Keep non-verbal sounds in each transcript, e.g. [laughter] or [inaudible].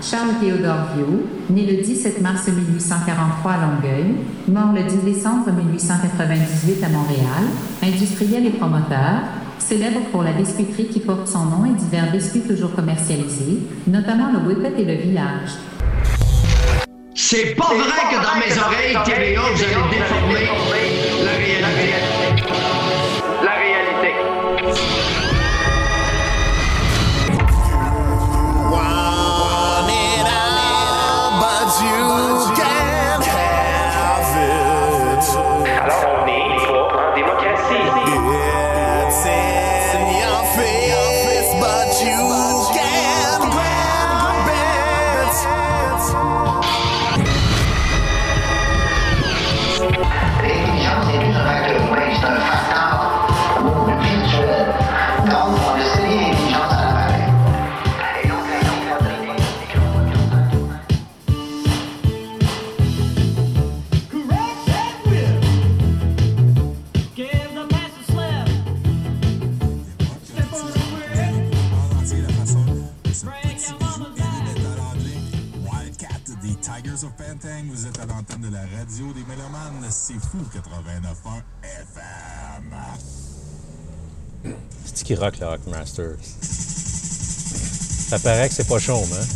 Charles Théodore Viau, né le 17 mars 1843 à Longueuil, mort le 10 décembre 1898 à Montréal, industriel et promoteur, célèbre pour la biscuiterie qui porte son nom et divers biscuits toujours commercialisés, notamment le Whippet et le Village. C'est pas vrai que dans mes oreilles, TVA, vous allez déformer des Tigers of Pantang, vous êtes à l'antenne de la radio des Mélomanes, c'est fou 89.1 FM. C'est qui rock le Rockmaster? Ça paraît que c'est pas chaume, hein?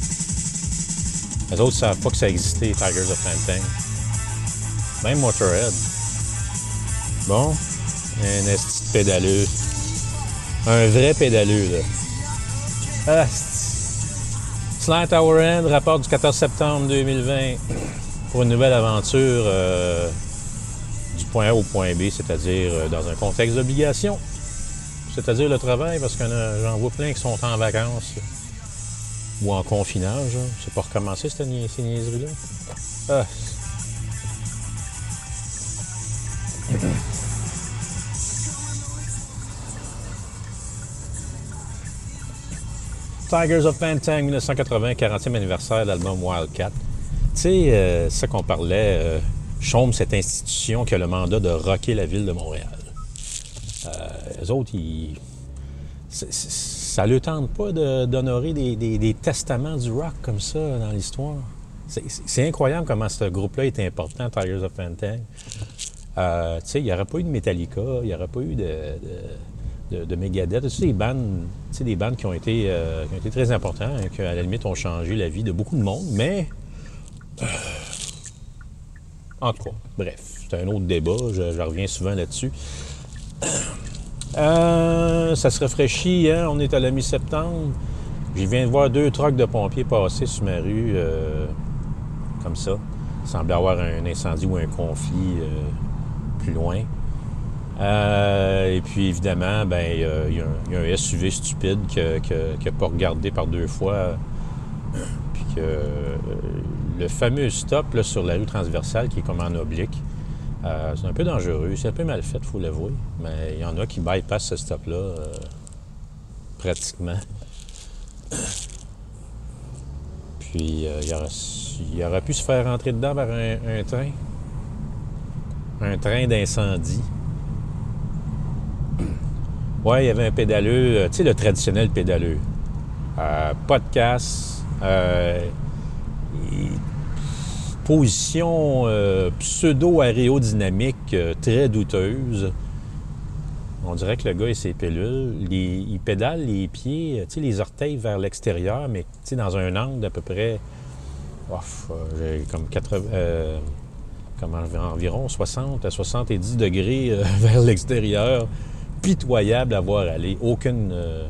Les autres savent pas que ça existait, Tigers of Pantang. Même Motorhead. Bon, un esti pédaleux. Un vrai pédaleux, là. Ah, Slant Tower End, rapport du 14 septembre 2020 pour une nouvelle aventure euh, du point A au point B, c'est-à-dire euh, dans un contexte d'obligation. C'est-à-dire le travail, parce que euh, j'en vois plein qui sont en vacances ou en confinage. hein. C'est pas recommencer cette ces niaiseries-là. Ah. Tigers of Pantang, 1980, 40e anniversaire de l'album Wildcat. Tu sais, euh, c'est ça qu'on parlait, euh, cette institution qui a le mandat de rocker la ville de Montréal. Euh, les autres, ils... ça ne leur tente pas d'honorer des, testaments du rock comme ça dans l'histoire. C'est- incroyable comment ce groupe-là est important, Tigers of Pantang. Euh, tu sais, il n'y aurait pas eu de Metallica, il n'y aurait pas eu de, de- de Megadeth. Sais, des bandes, des bandes qui ont été, euh, qui ont été très importantes, hein, qui à la limite ont changé la vie de beaucoup de monde, mais. euh, en tout cas, bref, c'est un autre débat, je, reviens souvent là-dessus. Euh, ça se rafraîchit, hein? on est à la mi-septembre. Je viens de voir deux trucks de pompiers passer sur ma rue, comme ça. Il semblait avoir un incendie ou un conflit plus loin. Euh, et puis évidemment, ben, il y a- un- SUV stupide qui n'a pas regardé par deux fois. Puis que euh, le fameux stop là, sur la rue transversale qui est comme en oblique, euh, c'est un peu dangereux. C'est un peu mal fait, il faut l'avouer. Mais il y en a qui bypassent ce stop-là pratiquement. Puis il, aurait, pu se faire rentrer dedans par un train. Un train d'incendie. Ouais, il y avait un pédaleux, euh, tu sais, le traditionnel pédaleux. Euh, casse. euh, position euh, pseudo-aérodynamique très douteuse. On dirait que le gars et ses pilules, les- il pédale les pieds, tu sais, les orteils vers l'extérieur, mais tu dans un angle d'à peu près, j'ai comme 80, euh, comme en- environ 60 à 70 degrés [laughs] vers l'extérieur. Pitoyable à voir aller. Aucune, euh,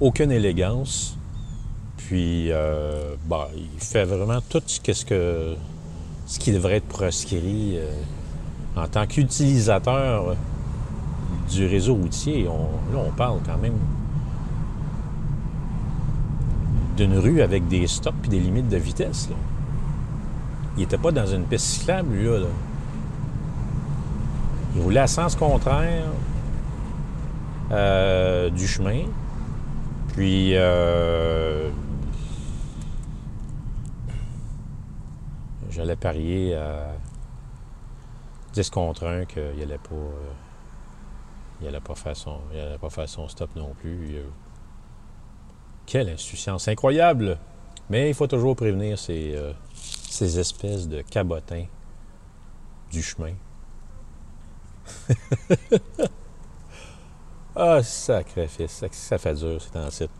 aucune élégance. Puis, euh, bah, il fait vraiment tout ce, que- ce qui devrait être proscrit euh, en tant qu'utilisateur du réseau routier. Là, on parle quand même d'une rue avec des stops et des limites de vitesse. là. Il n'était pas dans une piste cyclable, lui, là. Il roulait à sens contraire euh, du chemin. Puis, euh, j'allais parier à 10 contre 1 qu'il n'allait pas, euh, il allait pas, faire son, il allait pas faire son stop non plus. Quelle insouciance incroyable! Mais il faut toujours prévenir ces, ces espèces de cabotins du chemin. [laughs] ah, sacrifice, ça, fait dur, c'est en site.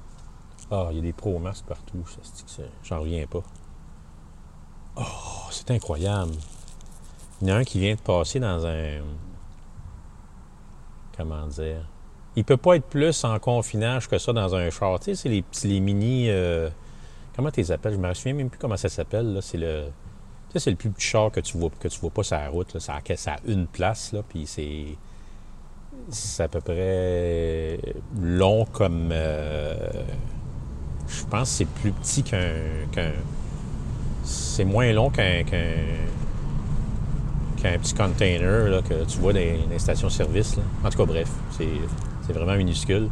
Ah, il y a des pro-masques partout, j'en reviens pas. Oh, c'est incroyable. Il y en a un qui vient de passer dans un. Comment dire? Il peut pas être plus en confinage que ça dans un char. Tu sais, c'est les petits, les mini. euh, comment tu les appelles? Je me souviens même plus comment ça s'appelle. C'est le. Tu sais, c'est le plus petit char que tu vois, que tu vois pas sur la route. Ça, ça a une place, là, puis c'est. C'est à peu près long comme. euh, je pense que c'est plus petit qu'un. c'est moins long qu'un. qu'un qu'un petit container là, que tu vois dans les, stations-service. En tout cas, bref, c'est, vraiment minuscule.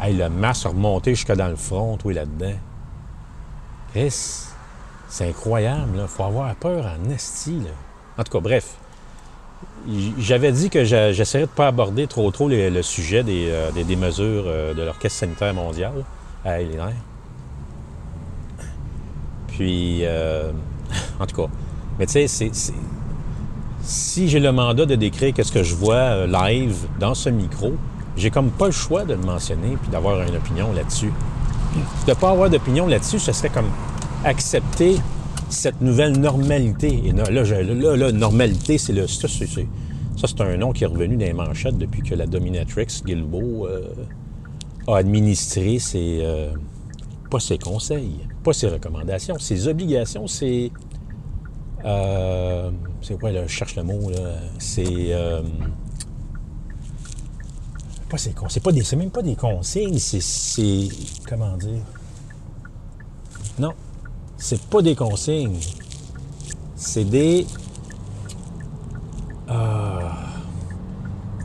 Hey, le masque remonté jusque dans le front, oui, là-dedans. Chris, c'est incroyable, là. Faut avoir peur en esti, là. En tout cas, bref. J'avais dit que j'essaierais de ne pas aborder trop trop le sujet des, euh, des- mesures euh, de l'Orchestre sanitaire mondial. Hey, les nerfs. Puis, euh, [laughs] en tout cas, mais tu sais, si j'ai le mandat de décrire qu'est-ce que je vois live dans ce micro, j'ai comme pas le choix de le mentionner puis d'avoir une opinion là-dessus. De pas avoir d'opinion là-dessus, ce serait comme accepter cette nouvelle normalité. Et là, là, normalité, c'est le. Ça, c'est, un nom qui est revenu dans les manchettes depuis que la dominatrix Guilbeault euh, a administré ses. euh, pas ses conseils, pas ses recommandations, ses obligations, ses. euh, c'est quoi, là, je cherche le mot, là. C'est. euh, pas ses con- c'est même pas des consignes, c'est, comment dire, non, c'est pas des consignes, c'est des, euh,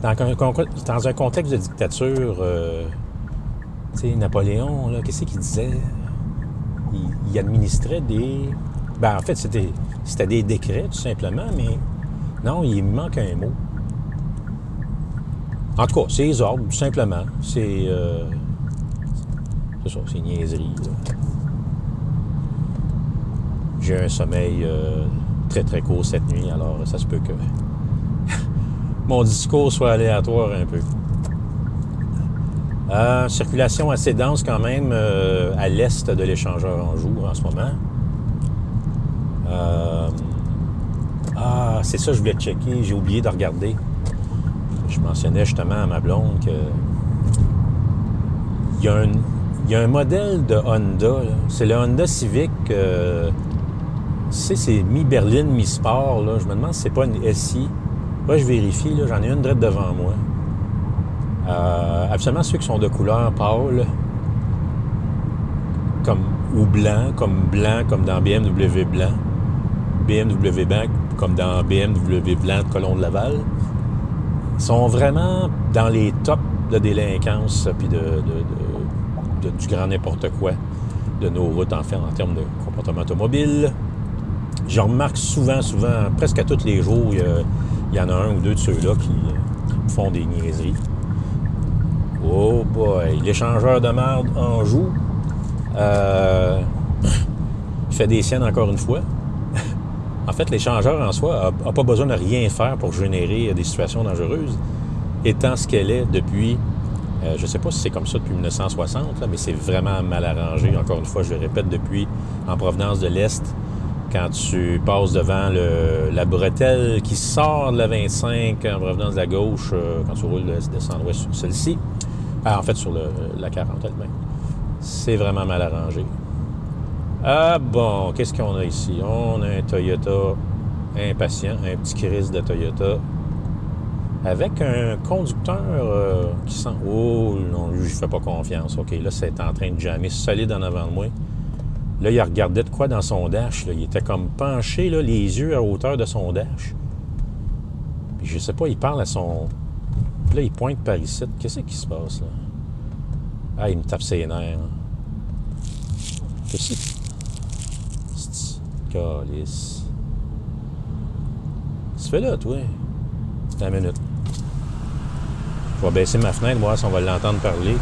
dans, un, contexte de dictature, euh, tu sais, Napoléon, là, qu'est-ce qu'il disait? Il, administrait des, ben en fait c'était, c'était des décrets tout simplement, mais non, il manque un mot. En tout cas, c'est les ordres, tout simplement. C'est. euh, c'est ça, c'est niaiserie. là. J'ai un sommeil euh, très très court cette nuit, alors ça se peut que [laughs] mon discours soit aléatoire un peu. Euh, circulation assez dense quand même euh, à l'est de l'échangeur Anjou en ce moment. Ah, c'est ça, je voulais checker, j'ai oublié de regarder. Je mentionnais justement à ma blonde que il y a un, modèle de Honda, c'est le Honda Civic, tu sais, c'est mi-berline, mi-sport, là. je me demande si c'est pas une SI. Là, je vérifie, là, j'en ai une drette devant moi. Euh, absolument ceux qui sont de couleur pâle, comme, ou blanc, comme blanc, comme dans BMW blanc. BMW blanc, comme dans BMW blanc de Colomb de Laval sont vraiment dans les tops de délinquance puis de- de- du grand n'importe quoi de nos routes, en fait, en termes de comportement automobile. Je remarque souvent, souvent, presque à tous les jours, il y, en a un ou deux de ceux-là qui, qui font des niaiseries. Oh boy, l'échangeur de merde en joue. Euh, il fait des siennes encore une fois. [laughs] En fait, l'échangeur en soi n'a pas besoin de rien faire pour générer des situations dangereuses, étant ce qu'elle est depuis, euh, je ne sais pas si c'est comme ça depuis 1960, là, mais c'est vraiment mal arrangé. Encore une fois, je le répète, depuis en provenance de l'Est, quand tu passes devant la bretelle qui sort de la 25 en provenance de la gauche, euh, quand tu roules de, de centre-ouest sur celle-ci, ah, en fait sur la 40 elle-même, c'est vraiment mal arrangé. Ah bon, qu'est-ce qu'on a ici? On a un Toyota impatient, un petit Chris de Toyota, avec un conducteur euh, qui sent... Oh non, lui, je fais pas confiance. OK, là, c'est en train de jammer solide en avant de moi. Là, il regardait de quoi dans son dash? Il était comme penché, les yeux à hauteur de son dash. Puis je sais pas, il parle à son... Puis là, il pointe par ici. Qu'est-ce qui se passe, là? Ah, il me tape ses nerfs. Qu'est-ce que Calice. Tu fais là, toi? C'est une minute. Je vais baisser ma fenêtre, voir si on va l'entendre parler.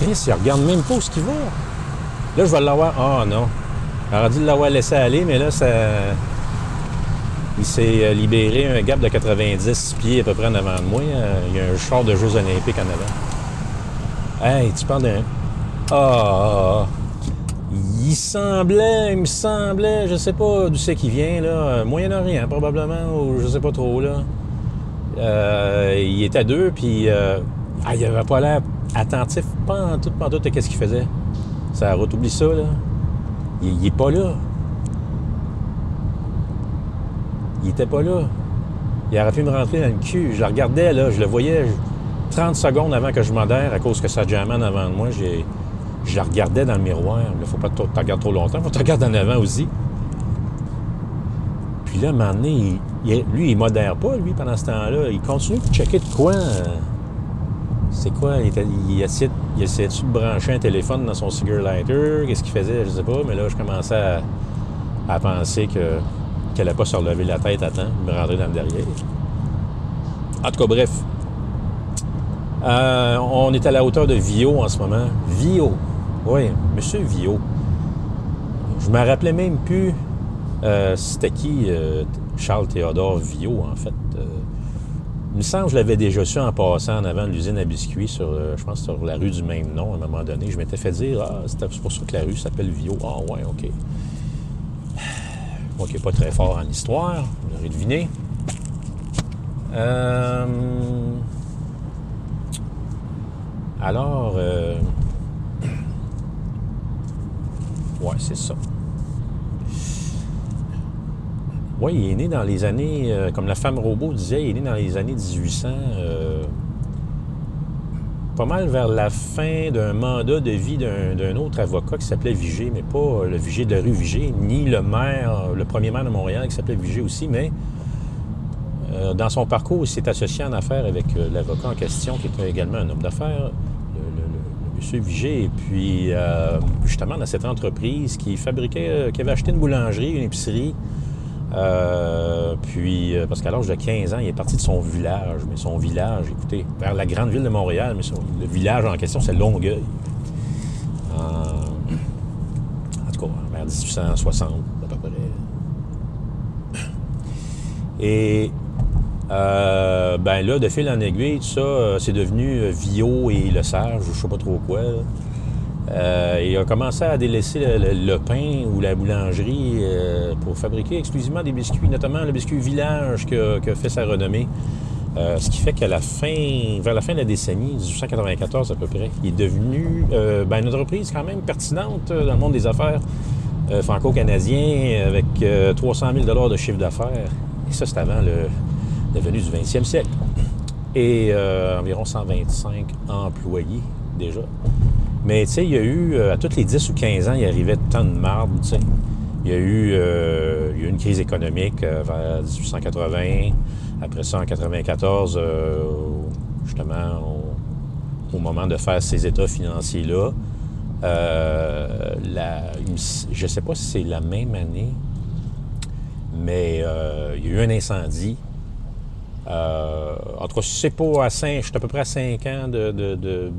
Chris, il regarde même pas où ce qu'il va. Là, je vais l'avoir. Ah non. J'aurais dû l'avoir laissé aller, mais là, ça. Il s'est euh, libéré un gap de 90 pieds à peu près en avant de moi. Euh, Il y a un char de Jeux olympiques en avant. Hey, tu parles d'un... Ah. Il semblait, il me semblait, je sais pas d'où c'est qu'il vient, là. euh, Moyen-Orient, probablement, ou je sais pas trop, là. Il était à deux, puis... ah, il avait pas l'air attentif, pas en tout, pas en tout, à qu'est-ce qu'il faisait. Ça route, oublie ça, là. Il, il est pas là. Il était pas là. Il aurait pu me rentrer dans le cul. Je le regardais, là, je le voyais je- 30 secondes avant que je modère, à cause que ça jammait en avant de moi, je le regardais dans le miroir. Il faut pas que tu trop longtemps, faut que tu regardes en avant aussi. Puis là, à un moment donné, il- il- lui, il modère pas, lui, pendant ce temps-là. Il continue de checker de quoi. C'est quoi? Il, était- il essayait, il de brancher un téléphone dans son cigar lighter? Qu'est-ce qu'il faisait? Je sais pas. Mais là, je commençais à, à penser que qu'elle n'allait pas se relever la tête à temps, me rentrer dans le derrière. En tout cas, bref. Euh, on est à la hauteur de Vio en ce moment. Vio. Oui, Monsieur Vio. Je me rappelais même plus euh, c'était qui euh, Charles Théodore Vio, en fait. Il me semble que je l'avais déjà su en passant en avant de l'usine à biscuits, sur, euh, je pense sur la rue du même nom, à un moment donné. Je m'étais fait dire, ah, c'est pour ça que la rue s'appelle Vio. Ah, ouais, OK. Moi qui n'est pas très fort en histoire, vous l'aurez deviné. Euh, Alors, euh, [clears throat] ouais, c'est ça. Oui, il est né dans les années, euh, comme la femme robot disait, il est né dans les années 1800, euh, pas mal vers la fin d'un mandat de vie d'un autre avocat qui s'appelait Vigée, mais pas le Vigée de la rue Vigée, ni le maire, le premier maire de Montréal qui s'appelait Vigée aussi, mais euh, dans son parcours, il s'est associé en affaires avec euh, l'avocat en question, qui était également un homme d'affaires, le, monsieur Vigée. Et puis, euh, justement, dans cette entreprise qui fabriquait, euh, qui avait acheté une boulangerie, une épicerie, euh, puis, euh, parce qu'à l'âge de 15 ans, il est parti de son village. Mais son village, écoutez, vers la grande ville de Montréal, mais son- le village en question, c'est Longueuil. En, en tout cas, vers 1860, à peu près. Et euh, ben là, de fil en aiguille, tout ça, euh, c'est devenu euh, Vio et Le Sage, ou je sais pas trop quoi. Euh, il a commencé à délaisser le, pain ou la boulangerie euh, pour fabriquer exclusivement des biscuits, notamment le biscuit Village qui a fait sa renommée. Euh, ce qui fait qu'à la fin, vers la fin de la décennie, 1894 à peu près, il est devenu ben, une entreprise quand même pertinente dans le monde des affaires franco-canadien avec euh, 300 000 de chiffre d'affaires. Et ça, c'est avant la venue du 20e siècle. Et environ 125 employés déjà. Mais tu sais, il y a eu, euh, à tous les 10 ou 15 ans, il arrivait tant de marde, tu sais. Il y a eu, euh, une crise économique euh, vers 1880. Après ça, en 94, euh, justement, au, moment de faire ces états financiers-là, je ne sais pas si c'est la même année, mais il y a eu un incendie. Euh, en c'est pas à 5, je suis à peu près à 5 ans de,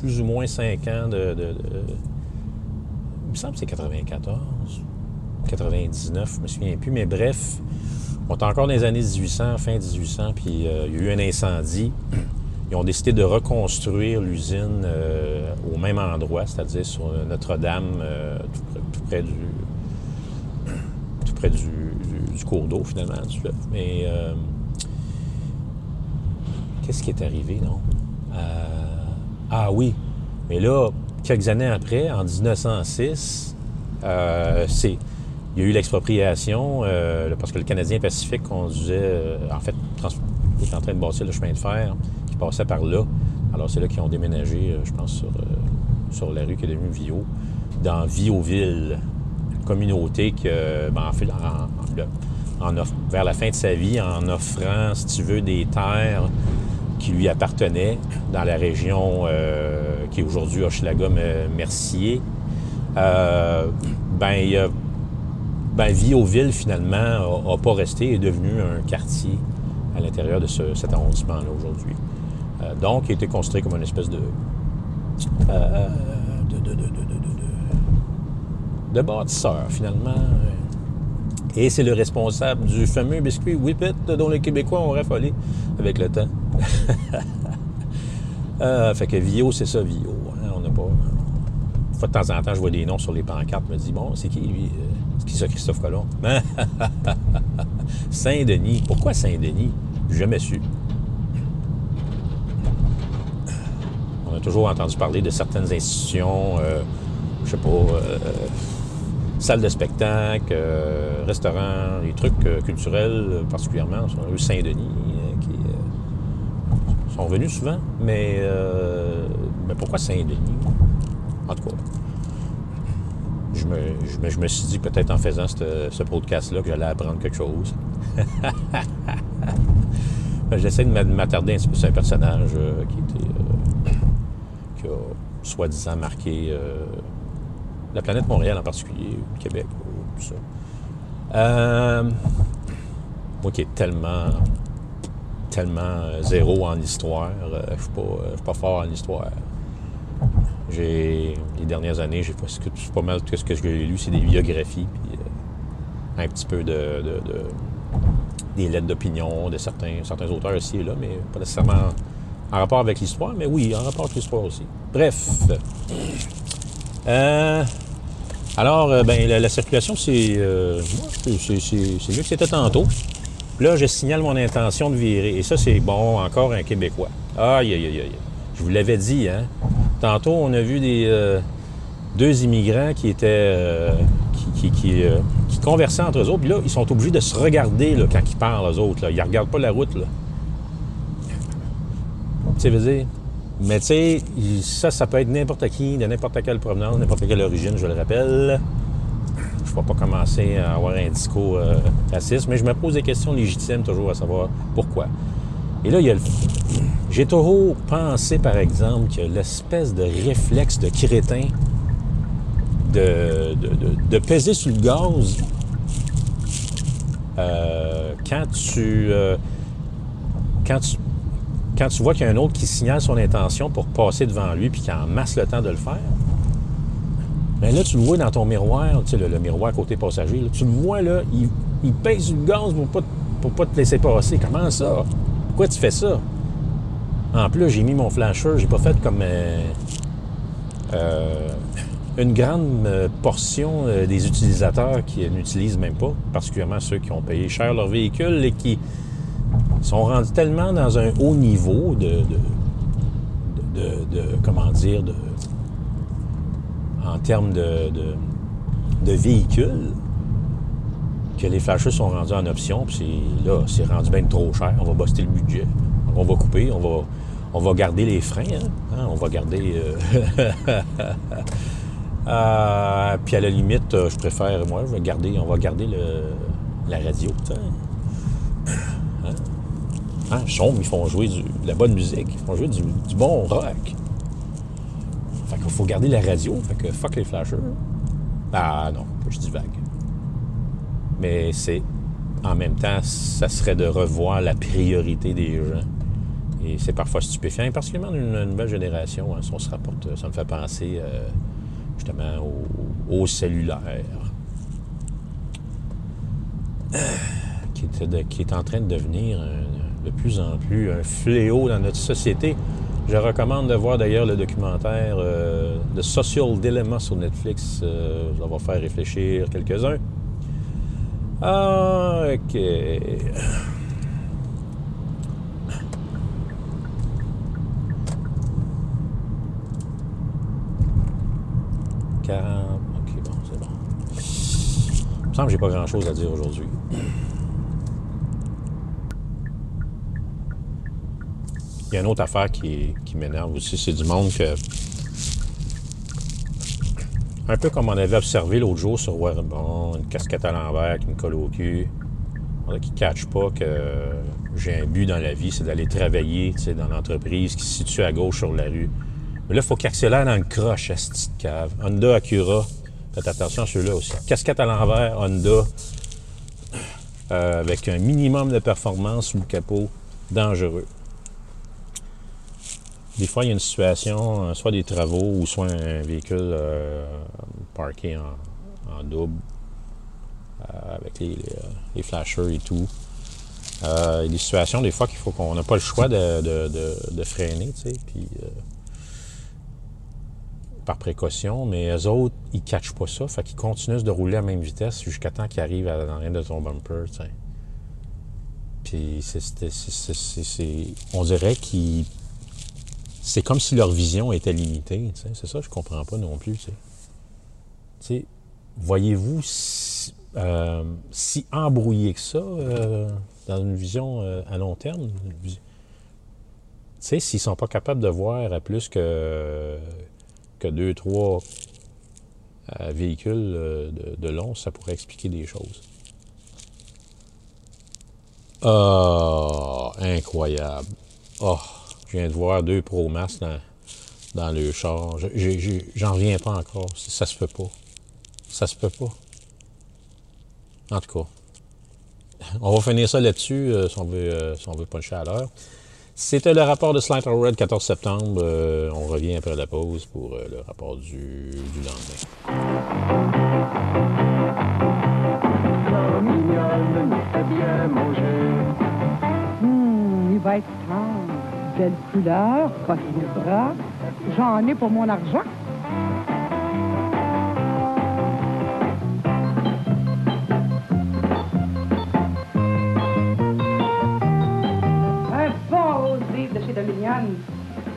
plus ou moins 5 ans de, il me semble que c'est 94, 99, je me souviens plus, mais bref, on est encore dans les années 1800, fin 1800, puis euh, il y a eu un incendie. [clears throat] Ils ont décidé de reconstruire l'usine euh, au même endroit, c'est-à-dire sur Notre-Dame, euh, tout, près, du tout près [clears throat] du, du- cours d'eau, finalement. Mais qu'est-ce qui est arrivé, non? Euh, ah oui, mais là, quelques années après, en 1906, euh, c'est, il y a eu l'expropriation euh, parce que le Canadien Pacifique conduisait, en fait, trans- était en train de bâtir le chemin de fer qui passait par là. Alors, c'est là qu'ils ont déménagé, je pense, sur, la rue qui est devenue Vio, dans Vioville, une communauté que, ben, en vers la fin de sa vie, en offrant, si tu veux, des terres qui lui appartenaient dans la région euh, qui est aujourd'hui Hochelaga-Mercier, euh, ben, il ben, Viauville, finalement, n'a pas resté et est devenu un quartier à l'intérieur de ce- cet arrondissement-là aujourd'hui. Euh, donc, il a été considéré comme une espèce de, de, de, de bâtisseur, finalement. Et c'est le responsable du fameux biscuit Whippet dont les Québécois ont raffolé avec le temps. [laughs] Euh, fait que Vio, c'est ça, Vio. hein, on n'a pas. Fois de temps en temps, je vois des noms sur les pancartes. Je me dis, bon, c'est qui lui Euh, C'est qui ça, Christophe Colomb? [laughs] Saint-Denis. Pourquoi Saint-Denis? Jamais su. On a toujours entendu parler de certaines institutions, euh, je sais pas, euh, salles de spectacle, euh, restaurants, des trucs euh, culturels particulièrement, sur rue Saint-Denis, sont venus souvent. Mais, euh, mais pourquoi Saint-Denis? En tout cas, je me, suis dit peut-être en faisant ce, ce podcast-là que j'allais apprendre quelque chose. [laughs] Ben, J'essaie de m'a- m'attarder un petit peu sur un personnage euh, qui était euh, qui a soi-disant marqué la planète Montréal en particulier, Québec, euh, tout ça. Moi qui est tellement tellement euh, zéro en histoire, euh, je ne suis pas, euh, suis pas fort en histoire. J'ai les dernières années, j'ai pas, pas mal tout ce que j'ai lu, c'est des biographies, puis un petit peu de, de- de- des lettres d'opinion de certains, certains auteurs ici et là, mais pas nécessairement en rapport avec l'histoire, mais oui, en rapport avec l'histoire aussi. Bref. Alors, ben, la, la circulation, c'est- c'est mieux que c'était tantôt. Là, je signale mon intention de virer. Et ça, c'est bon, encore un Québécois. Aïe, aïe, aïe, aïe. Je vous l'avais dit, hein. Tantôt, on a vu des euh, deux immigrants qui étaient. euh, qui, euh, qui conversaient entre eux autres. Puis là, ils sont obligés de se regarder quand ils parlent, eux autres. Ils ne regardent pas la route. Là. Tu sais, dire. Mais tu sais, ça, ça peut être n'importe qui, de n'importe quelle provenance, n'importe quelle origine, je le rappelle. Je ne vais pas commencer à avoir un discours euh, raciste, mais je me pose des questions légitimes toujours à savoir pourquoi. Et là, il y a le... J'ai toujours pensé, par exemple, que l'espèce de réflexe de crétin de, de, de- de peser sur le gaz euh, quand tu... euh, quand tu quand tu vois qu'il y a un autre qui signale son intention pour passer devant lui puis qu'il en masse le temps de le faire, bien là, tu le vois dans ton miroir, tu sais, le, miroir côté passager, tu le vois, là, il, pèse le gaz pour pas, pas te laisser passer. Comment ça? Pourquoi tu fais ça? En plus, j'ai mis mon flasher, j'ai pas fait comme euh, euh, une grande euh, portion euh, des utilisateurs qui n'utilisent même pas, particulièrement ceux qui ont payé cher leur véhicule et qui sont rendus tellement dans un haut niveau de, de- de- de- comment dire, de, en termes de, de, véhicules, que les flashers sont rendus en option, puis là, c'est rendu bien trop cher. On va buster le budget. On va couper, on va, on va garder les freins, hein? Hein, on va garder... euh, [laughs] euh, puis à la limite, euh, je préfère, moi, je vais garder, on va garder le, la radio. Hein, Chaume, ils font jouer de la bonne musique, ils font jouer du, du bon rock. Faut garder la radio, fait que fuck les flashers. Ah non, je dis vague. Mais c'est, en même temps, ça serait de revoir la priorité des gens. Et c'est parfois stupéfiant, et particulièrement d'une nouvelle génération, hein, ça me fait penser euh, justement au, au cellulaire. qui est, de- qui est en train de devenir un- de plus en plus un fléau dans notre société. Je recommande de voir d'ailleurs le documentaire euh, The Social Dilemma sur Netflix. Euh, ça va faire réfléchir quelques-uns. Ah, OK. « 40... OK, bon, c'est bon. Il me semble que j'ai pas grand-chose à dire aujourd'hui. Il y a une autre affaire qui, m'énerve aussi, c'est du monde que. Un peu comme on avait observé l'autre jour sur Bon, une casquette à l'envers qui me colle au cul. On qui ne catch pas que j'ai un but dans la vie, c'est d'aller travailler dans l'entreprise qui se situe à gauche sur la rue. Mais là, il faut qu'il accélère dans le croche, à cette petite cave. Honda Acura. Faites attention à ceux-là aussi. Casquette à l'envers, Honda. euh, avec un minimum de performance sous le capot. Dangereux. Des fois, il y a une situation, euh, soit des travaux ou soit un véhicule euh, parqué en, double euh, avec euh, les flashers et tout. Il y a des situations, des fois, qu'il faut qu'on n'a pas le choix de, freiner, tu sais, puis par précaution, mais eux autres, ils ne catchent pas ça, fait qu'ils continuent de rouler à la même vitesse jusqu'à temps qu'ils arrivent à rien de ton bumper, tu sais. Puis c'est- on dirait qu'ils... C'est comme si leur vision était limitée. C'est ça je comprends pas non plus, tu voyez-vous si, euh, si embrouillé que ça euh, dans une vision euh, à long terme? s'ils sont pas capables de voir à plus que, que deux, trois véhicules de, de long, ça pourrait expliquer des choses. Oh, incroyable. Oh, je viens de voir deux Pro Max dans, dans le char. J'en reviens pas encore. Ça se peut pas. Ça se peut pas. En tout cas. On va finir ça là-dessus, euh, si on veut, euh, si on veut puncher à l'heure. C'était le rapport de Slight Red 14 septembre. Euh, on revient après la pause pour euh, le rapport du, lendemain. Hum, il va être. Belle couleur, de bras. J'en ai pour mon argent. Un bon rose vive de chez Dominion.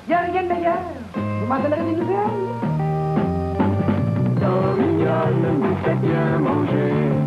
Il n'y a rien de meilleur. Vous m'en donnerez des nouvelles? Il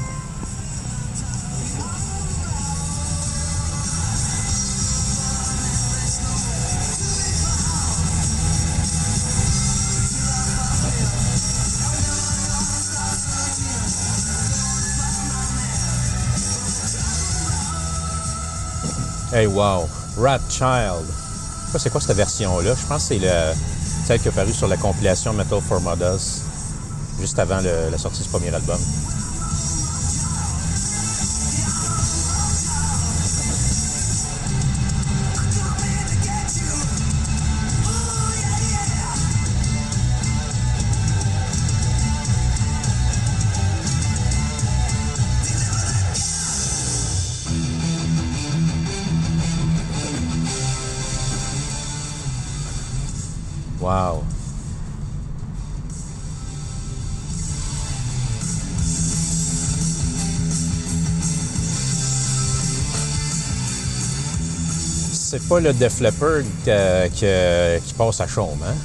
Hey, wow! Rat Child. C'est quoi cette version-là. Je pense que c'est le- celle qui est apparue sur la compilation Metal for Mothers, juste avant la sortie du premier album. Wow! C'est pas le Def Leppard qui passe à chaume, hein?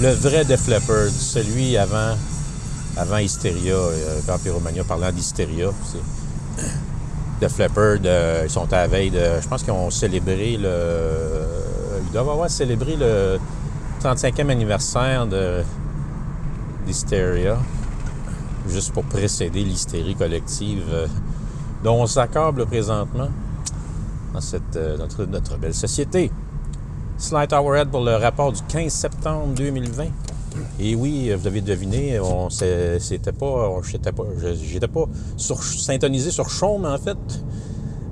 Le vrai Def Leppard, celui avant, avant Hysteria, euh, parlant d'Hysteria, Def Leppard, ils sont à la veille de. Je pense qu'ils ont célébré le. Ils doivent avoir célébré le 35e anniversaire de d'Hysteria, juste pour précéder l'hystérie collective euh, dont on s'accable présentement dans cette, euh, notre, notre belle société. Slight Hourhead pour le rapport du 15 septembre 2020. Et oui, vous avez deviné, on c'était pas, j'étais pas, j'étais sur, syntonisé sur Chaume en fait,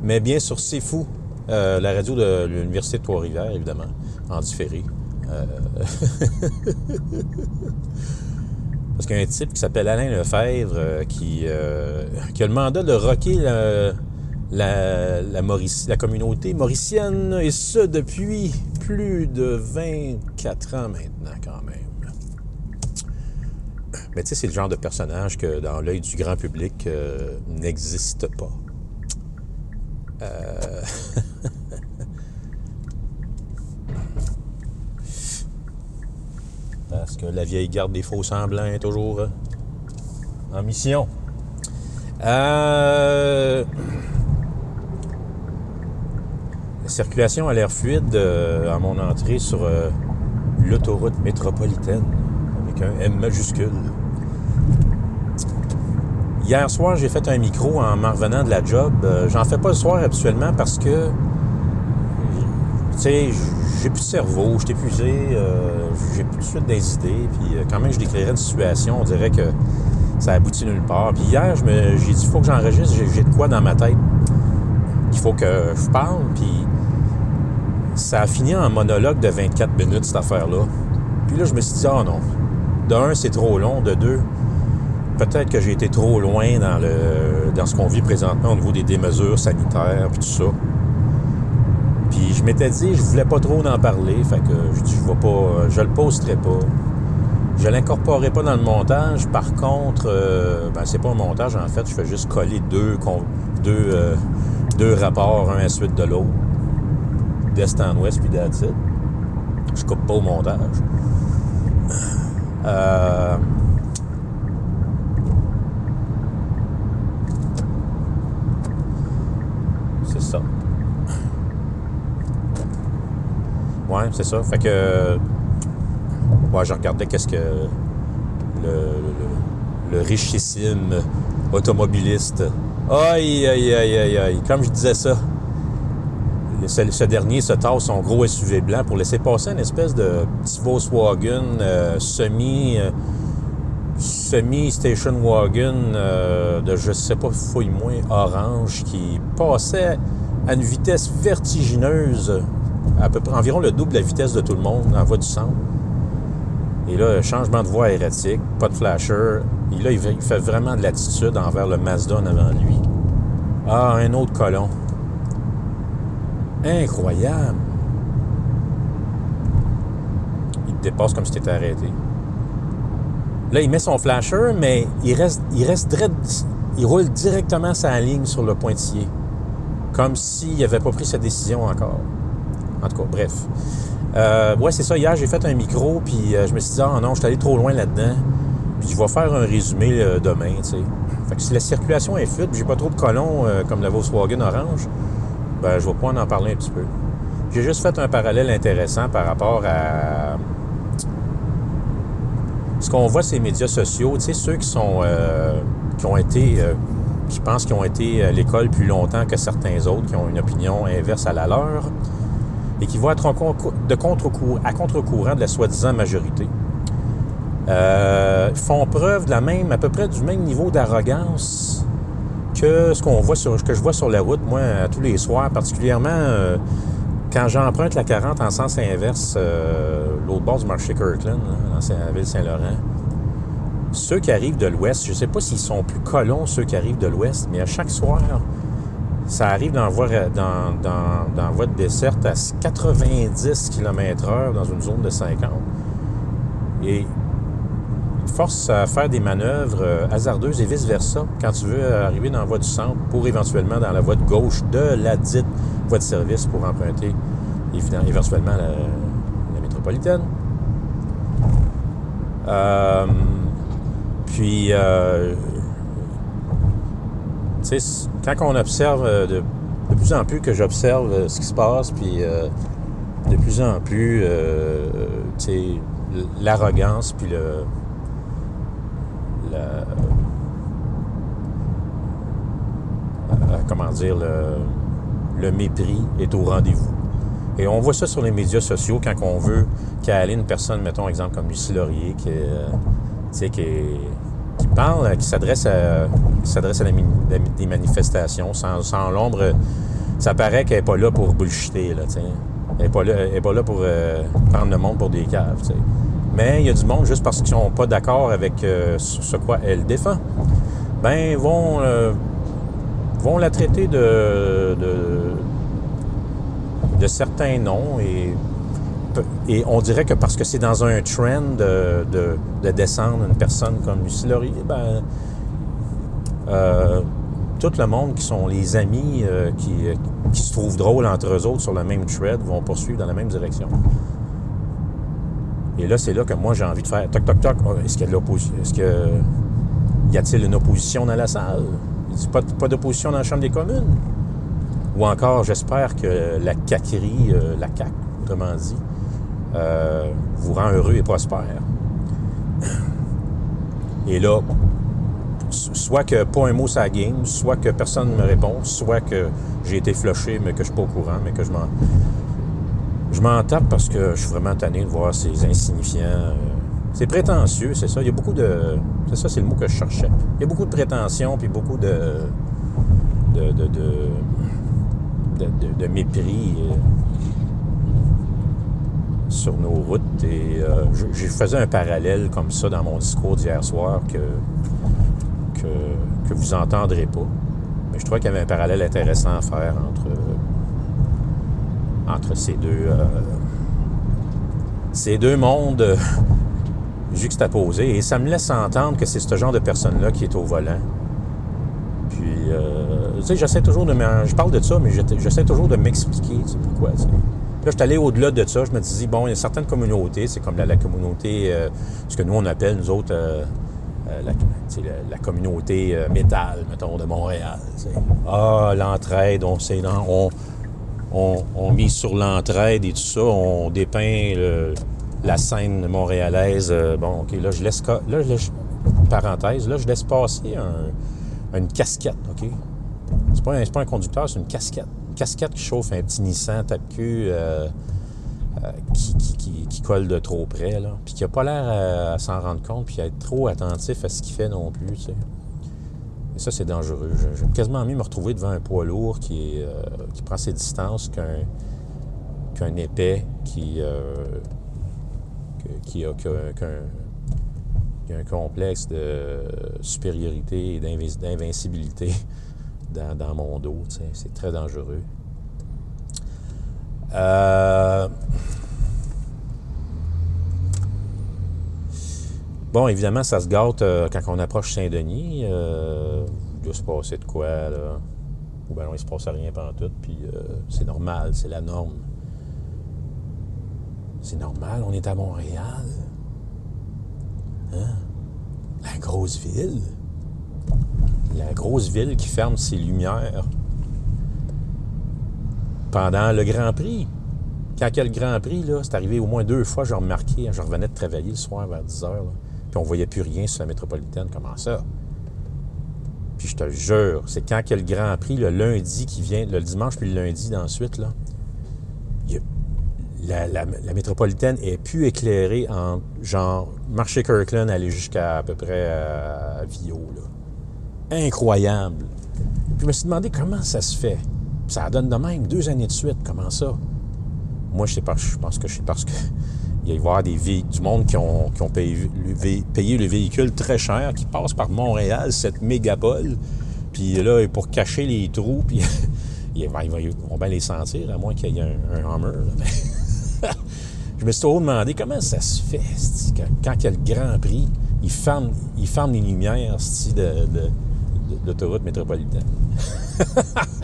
mais bien sur C'est Fou, euh, la radio de l'Université de Trois-Rivières, évidemment, en différé. Euh, [laughs] Parce qu'il y a un type qui s'appelle Alain Lefebvre euh, qui, a le mandat de rocker la, la communauté mauricienne, et ce depuis plus de 24 ans maintenant quand même. Mais tu sais, c'est le genre de personnage que dans l'œil du grand public euh, n'existe pas. Euh, [laughs] Parce que la vieille garde des faux semblants est toujours euh, en mission. Euh, circulation a l'air fluide à mon entrée sur l'autoroute métropolitaine avec un M majuscule. Hier soir, j'ai fait un micro en m'en revenant de la job. Euh, J'en fais pas le soir habituellement parce que, tu sais, j'ai plus de cerveau, je suis épuisé, euh, j'ai plus de suite des idées. Puis euh, quand même, je décrirais une situation, on dirait que ça aboutit nulle part. Puis hier, j'ai dit, il faut que j'enregistre, j'ai- de quoi dans ma tête. Il faut que je parle, puis ça a fini en monologue de 24 minutes, cette affaire-là. Puis là, je me suis dit, ah non. De un, c'est trop long. De deux, peut-être que j'ai été trop loin dans, le, dans ce qu'on vit présentement au niveau des démesures sanitaires, puis tout ça. Puis je m'étais dit, je voulais pas trop en parler, fait que je dis, je vais pas, je le posterai pas. Je l'incorporerai pas dans le montage. Par contre, euh, ben, c'est pas un montage, en fait, je fais juste coller deux, deux, euh, deux rapports, un à suite de l'autre. D'est en ouest, puis that's it. Je coupe pas au montage. Euh, C'est ça. Ouais, c'est ça. Fait que. Je regardais qu'est-ce que le, richissime automobiliste. Aïe, aïe, aïe, aïe, aïe. Comme je disais ça, ce, dernier se tasse son gros SUV blanc pour laisser passer une espèce de petit Volkswagen euh, semi. euh, semi-station wagon euh, de je sais pas fouille-moi orange qui passait à une vitesse vertigineuse à peu près environ le double de la vitesse de tout le monde en voie du centre. Et là, changement de voie erratique, pas de flasher. Et là, il fait- vraiment de l'attitude envers le Mazda en avant lui. Ah, un autre colon. Incroyable. Il te dépasse comme si t'étais arrêté. Là, il met son flasher, mais il reste, il reste il roule directement sa ligne sur le pointillé. Comme s'il n'avait pas pris sa décision encore. En tout cas, bref. Euh, ouais, c'est ça. Hier, j'ai fait un micro, puis euh, je me suis dit, ah non, je suis allé trop loin là-dedans. Puis je vais faire un résumé euh, demain, tu sais. Fait que si la circulation est fluide, j'ai pas trop de colons euh, comme la Volkswagen Orange, ben, je vais pouvoir en parler un petit peu. J'ai juste fait un parallèle intéressant par rapport à ce qu'on voit les médias sociaux, tu sais, ceux qui sont qui ont été, je pense, qui ont été à l'école plus longtemps que certains autres, qui ont une opinion inverse à la leur, et qui vont être de contre-courant, à contre-courant de la soi-disant majorité. Euh, font preuve de la même, à peu près du même niveau d'arrogance que ce qu'on voit sur, que je vois sur la route, moi, à tous les soirs, particulièrement euh, quand j'emprunte la 40 en sens inverse, euh, l'autre bord du marché Kirkland, là, dans la ville Saint-Laurent. Ceux qui arrivent de l'ouest, je ne sais pas s'ils sont plus colons, ceux qui arrivent de l'ouest, mais à chaque soir, ça arrive dans, voie, dans, dans, dans voie de desserte à 90 km/h dans une zone de 50. Et force à faire des manœuvres euh, hasardeuses et vice-versa quand tu veux arriver dans la voie du centre pour éventuellement dans la voie de gauche de la dite voie de service pour emprunter éventuellement la, la métropolitaine. Euh, puis, euh, quand on observe euh, de, plus en plus que j'observe euh, ce qui se passe, puis euh, de plus en plus, l'arrogance, puis le, la- comment dire, le, le mépris est au rendez-vous. Et on voit ça sur les médias sociaux quand on veut caler une personne, mettons exemple comme Lucie Laurier, qui, qui, qui parle, qui s'adresse à, s'adresse à la des manifestations sans, sans l'ombre. Ça paraît qu'elle n'est pas là pour bullshiter, là. Elle n'est pas, pas là pour euh, prendre le monde pour des caves. Mais il y a du monde, juste parce qu'ils sont pas d'accord avec euh, ce quoi elle défend, ben vont, euh, vont la traiter de, de, certains noms et, et on dirait que parce que c'est dans un trend de, de- de descendre une personne comme Lucie Laurier, ben, euh, tout le monde qui sont les amis euh, qui, euh, qui se trouvent drôles entre eux autres sur le même thread vont poursuivre dans la même direction. Et là, c'est là que moi, j'ai envie de faire toc, toc, toc. Oh, Est-ce qu'il y a de l'opposition? Est-ce que. Y a-t-il une opposition dans la salle? Pas, d'opposition dans la Chambre des communes? Ou encore, j'espère que la caquerie, la CAQ, autrement dit, vous rend heureux et prospère. Et là, soit que pas un mot ça game, soit que personne ne me répond, soit que j'ai été flushé, mais que je suis pas au courant, mais que je m'en. Je tape parce que je suis vraiment tanné de voir ces insignifiants. euh, c'est prétentieux, c'est ça. Il y a beaucoup de. C'est ça, c'est le mot que je cherchais. Il y a beaucoup de prétention, puis beaucoup de. de. de. de, de- de- de mépris. euh, sur nos routes et euh, je, je faisais un parallèle comme ça dans mon discours d'hier soir que, que, vous entendrez pas. Mais je trouvais qu'il y avait un parallèle intéressant à faire entre, ces deux euh, ces deux mondes euh, juxtaposés et ça me laisse entendre que c'est ce genre de personne-là qui est au volant. Puis, euh, tu sais, j'essaie toujours de... Je parle de ça, mais j'essaie toujours de m'expliquer, tu pourquoi. Là, je suis allé au-delà de ça. Je me disais, bon, il y a certaines communautés, c'est comme la, communauté, ce que nous, on appelle, nous autres, sais, la- la communauté euh, métal, mettons, de Montréal. Ah, l'entraide, on, dans- on, on, on mise sur l'entraide et tout ça, on dépeint la scène montréalaise. Euh, bon, OK, là, je laisse... Là, je laisse- parenthèse, là, je laisse passer un- une casquette, OK? C'est pas, un- pas un conducteur, c'est une casquette. Une casquette qui chauffe un petit Nissan tape-cul euh, euh, qui, qui- qui- colle de trop près, là. Puis qui a pas l'air à, à s'en rendre compte, puis à être trop attentif à ce qu'il fait non plus, tu sais. Et ça, c'est dangereux. J'aime quasiment mieux me retrouver devant un poids lourd qui, euh, qui prend ses distances qu'un épais qui, euh, qui a qu'un qui a un complexe de supériorité et d'invincibilité [laughs] dans, dans mon dos. C'est très dangereux. Euh, Bon, évidemment, ça se gâte euh, quand on approche Saint-Denis. Euh, il doit se passer de quoi, là? Ou bien non, il se passe rien pendant tout, puis c'est normal, c'est la norme. C'est normal, on est à Montréal. Hein? La grosse ville. La grosse ville qui ferme ses lumières pendant le Grand Prix. Quand il y a le Grand Prix, c'est arrivé au moins deux fois, j'ai remarqué, je revenais de travailler le soir vers 10 heures, puis on voyait plus rien sur la métropolitaine. Comment ça? Puis je te jure, c'est quand il y a le Grand Prix, le lundi qui vient, le dimanche puis le lundi d'ensuite, là, la, la- métropolitaine est plus éclairée en genre marché Kirkland aller jusqu'à à peu près à, Vio. Là. Incroyable. Puis je me suis demandé comment ça se fait. Ça donne de même deux années de suite. Comment ça? Moi, je sais pas, je pense que c'est parce que [laughs] il va y avoir des du monde qui ont, qui ont payé, le véhicule très cher, qui passe par Montréal, cette mégapole. Puis là, pour cacher les trous, puis [laughs] ils vont, bien les sentir, à moins qu'il y ait un, un [laughs] je me suis toujours demandé comment ça se fait, quand, quand il y a le Grand Prix, ils ferment, ils ferment les lumières de, de, de- l'autoroute métropolitaine.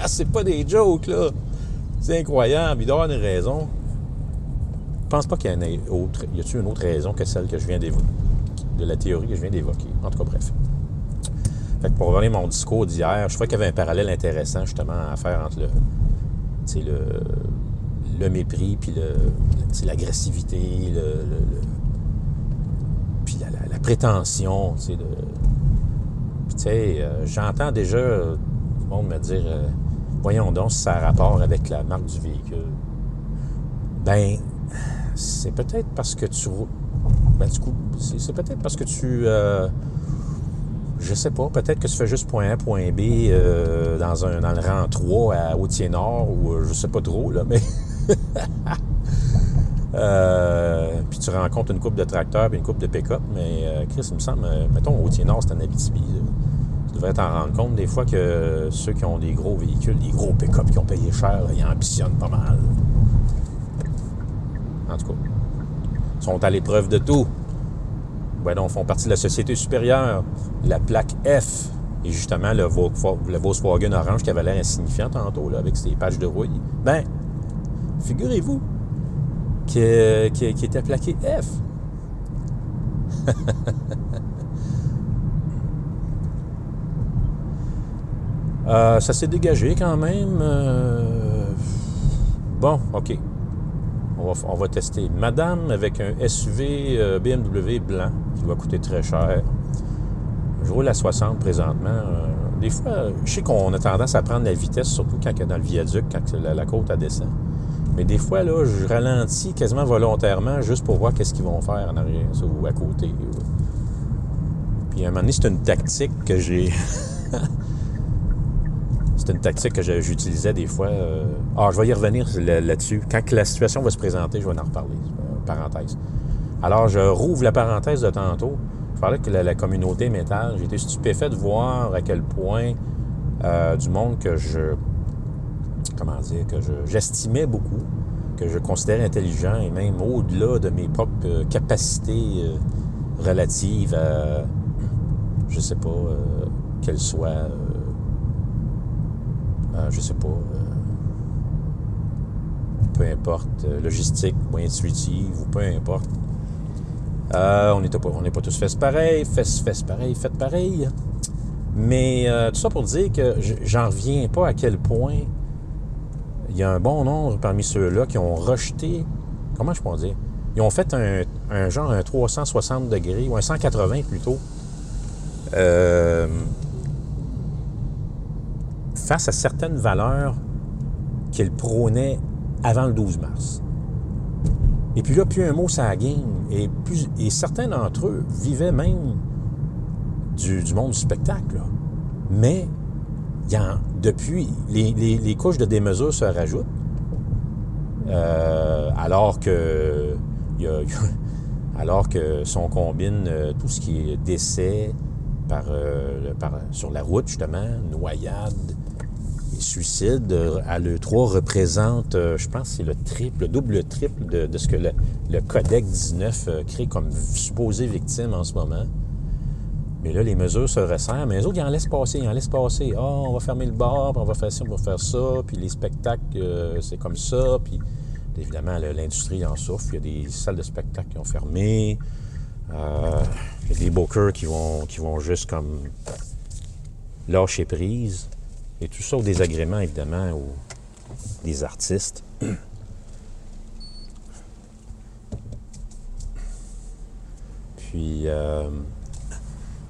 C'est pas des jokes, là. C'est incroyable. Il doit y avoir une raison. Je pense pas qu'il y a une autre. Y a-t-il une autre raison que celle que je viens d'évoquer, de la théorie que je viens d'évoquer? En tout cas, bref. Fait que pour revenir à mon discours d'hier, je crois qu'il y avait un parallèle intéressant justement à faire entre le, le, le mépris puis le, l'agressivité, le, le- le- puis la, la- prétention, puis, tu sais, euh, j'entends déjà euh, du monde me dire euh, Voyons donc si ça a rapport avec la marque du véhicule. Ben, c'est peut-être parce que tu. Ben, du coup, c'est peut-être parce que tu. euh, je sais pas, peut-être que tu fais juste point A, point B euh, dans, un, dans le rang 3 à Hautier-Nord ou euh, je sais pas trop, là, mais. [laughs] Puis tu rencontres une coupe de tracteurs et une coupe de pick-up, mais Chris, il me semble, mettons, Hautier-Nord, c'est en Abitibi. là. Devrais t'en rendre compte des fois que ceux qui ont des gros véhicules, des gros pick-up qui ont payé cher, ils ambitionnent pas mal. En tout cas, ils sont à l'épreuve de tout. Ben non, font partie de la société supérieure. La plaque F et justement le, Vol- le Volkswagen orange qui avait l'air insignifiant tantôt là, avec ses pages de rouille. Ben, figurez-vous qui, qui, qui était plaqué F. [laughs] Euh, ça s'est dégagé quand même. Euh, Bon, OK. On va, on va tester. Madame avec un SUV euh, BMW blanc qui va coûter très cher. Je roule à 60 présentement. Euh, des fois, je sais qu'on a tendance à prendre la vitesse, surtout quand est dans le viaduc, quand la, la côte descend. Mais des fois, là, je ralentis quasiment volontairement juste pour voir qu'est-ce qu'ils vont faire en arrière ou à côté. Puis à un moment donné, c'est une tactique que j'ai. [laughs] c'est une tactique que j'utilisais des fois. euh, Ah, je vais y revenir là- là-dessus. Quand la situation va se présenter, je vais en reparler. euh, parenthèse. Alors, je rouvre la parenthèse de tantôt. Je parlais que la, communauté métal, j'ai été stupéfait de voir à quel point euh, du monde que je. Comment dire, que je- j'estimais beaucoup, que je considérais intelligent et même au-delà de mes propres capacités relatives à. Je sais pas, euh, qu'elles soient. Euh, je sais pas. euh, peu importe, euh, logistique ou intuitive ou peu importe. On n'est pas, pas tous faits pareil, fait, fait pareil, fait pareil. Mais tout ça pour dire que j'en reviens pas à quel point il y a un bon nombre parmi ceux-là qui ont rejeté, comment je peux dire, ils ont fait un, un genre un 360 degrés, ou un 180 plutôt, euh, face à certaines valeurs qu'ils prônaient avant le 12 mars. Et puis là, plus un mot, ça game. Et, et certains d'entre eux vivaient même du, monde du spectacle. Mais depuis, les, couches de démesure se rajoutent. Euh, alors que [laughs] alors que si on combine euh, tout ce qui est décès par, euh, sur la route, justement, noyade, suicide, euh, à l'E3 représente, euh, je pense, c'est le triple, le double triple de, ce que le, le Codec 19 euh, crée comme supposé victime en ce moment. Mais là, les mesures se resserrent. Mais les autres, ils en laissent passer, ils en laissent passer. Ah, on va fermer le bar, puis on va faire ci, on va faire ça. Puis les spectacles, c'est comme ça. Puis évidemment, l'industrie en souffre. Il y a des salles de spectacle qui ont fermé. Il y a des bookers qui vont, qui vont juste comme lâcher prise. Et tout ça au désagrément, évidemment, aux, des artistes. [clears throat] Puis, euh,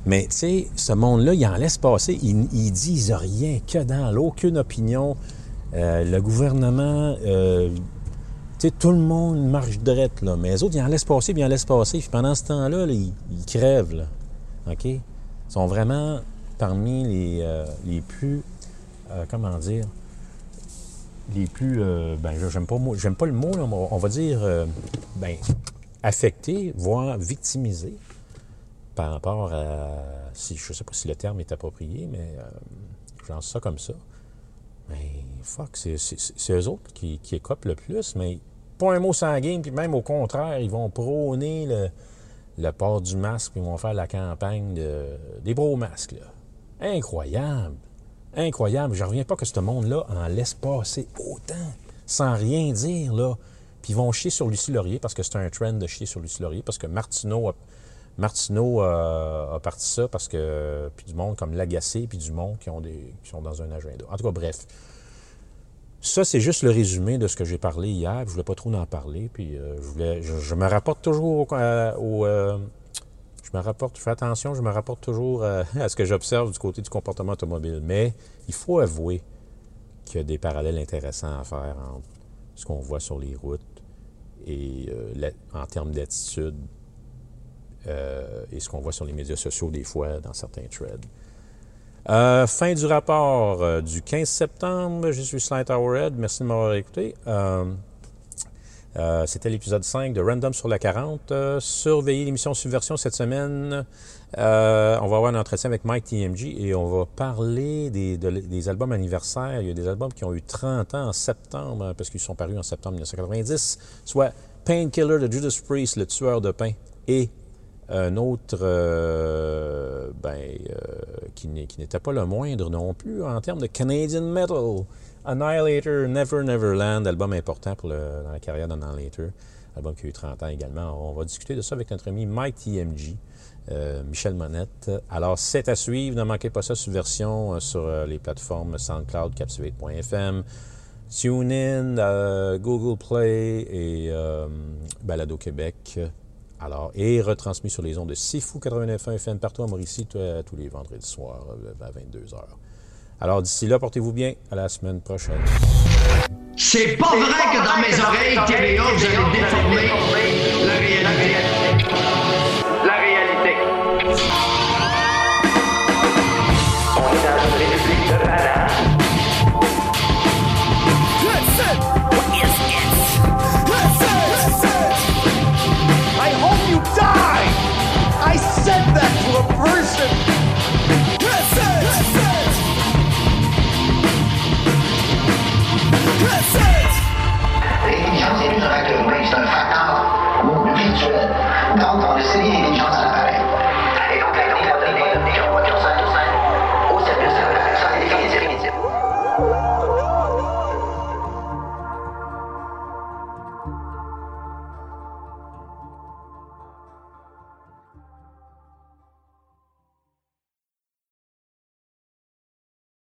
mais tu sais, ce monde-là, il en laisse passer. Ils, ils disent rien que dans aucune opinion. Euh, le gouvernement, euh, tu sais, tout le monde marche drette, là. Mais les autres, ils en laissent passer, puis ils en laissent passer. Puis pendant ce temps-là, là, ils, ils crèvent, là. OK? Ils sont vraiment parmi les, euh, les plus, euh, comment dire, les plus, euh, ben, j'aime pas, j'aime pas le mot, là, on va dire, euh, ben, affectés, voire victimisés par rapport à, si, je sais pas si le terme est approprié, mais lance ça comme ça. Mais fuck, c'est, eux autres qui, qui écopent le plus, mais pas un mot sanguin, puis même au contraire, ils vont prôner le, port du masque, puis ils vont faire la campagne de, des gros masques. Là. Incroyable! Incroyable! Je reviens pas que ce monde-là en laisse passer autant, sans rien dire, là. Puis ils vont chier sur Lucie Laurier, parce que c'est un trend de chier sur Lucie Laurier, parce que Martineau a, Martineau a, a parti ça, parce que... Puis du monde comme Lagacé, puis du monde qui, ont des, qui sont dans un agenda. En tout cas, bref. Ça, c'est juste le résumé de ce que j'ai parlé hier. Je voulais pas trop en parler. Puis euh, je, voulais, je, me rapporte toujours au, euh, je fais attention, je me rapporte toujours euh, [laughs] à ce que j'observe du côté du comportement automobile. Mais il faut avouer qu'il y a des parallèles intéressants à faire entre ce qu'on voit sur les routes et euh, en termes d'attitude euh, et ce qu'on voit sur les médias sociaux des fois dans certains threads. Fin du rapport du 15 septembre. Je suis Slight Hourhead. Merci de m'avoir écouté. Euh, C'était l'épisode 5 de Random sur la 40. Euh, surveillez l'émission Subversion cette semaine. Euh, on va avoir un entretien avec Mike TMG et on va parler des, de- des albums anniversaires. Il y a des albums qui ont eu 30 ans en septembre, hein, parce qu'ils sont parus en septembre 1990, soit Painkiller de Judas Priest, le tueur de pain, et un autre ben, qui n'était pas le moindre non plus en termes de Canadian Metal. Annihilator, Never Neverland, album important pour dans la carrière d'Annihilator. album qui a eu 30 ans également. On va discuter de ça avec notre ami Mike TMG, euh, Michel Monette. Alors, c'est à suivre. Ne manquez pas ça, subversion euh, sur euh, les plateformes SoundCloud, Captivate.fm, TuneIn, euh, Google Play et Balado Québec. Alors, et retransmis sur les ondes de Sifu 89.1 FM partout à Mauricie tous les vendredis soirs à 22h. Alors, d'ici là, portez-vous bien. À la semaine prochaine. C'est pas vrai que dans mes oreilles, TVA, vous la réalité. La réalité.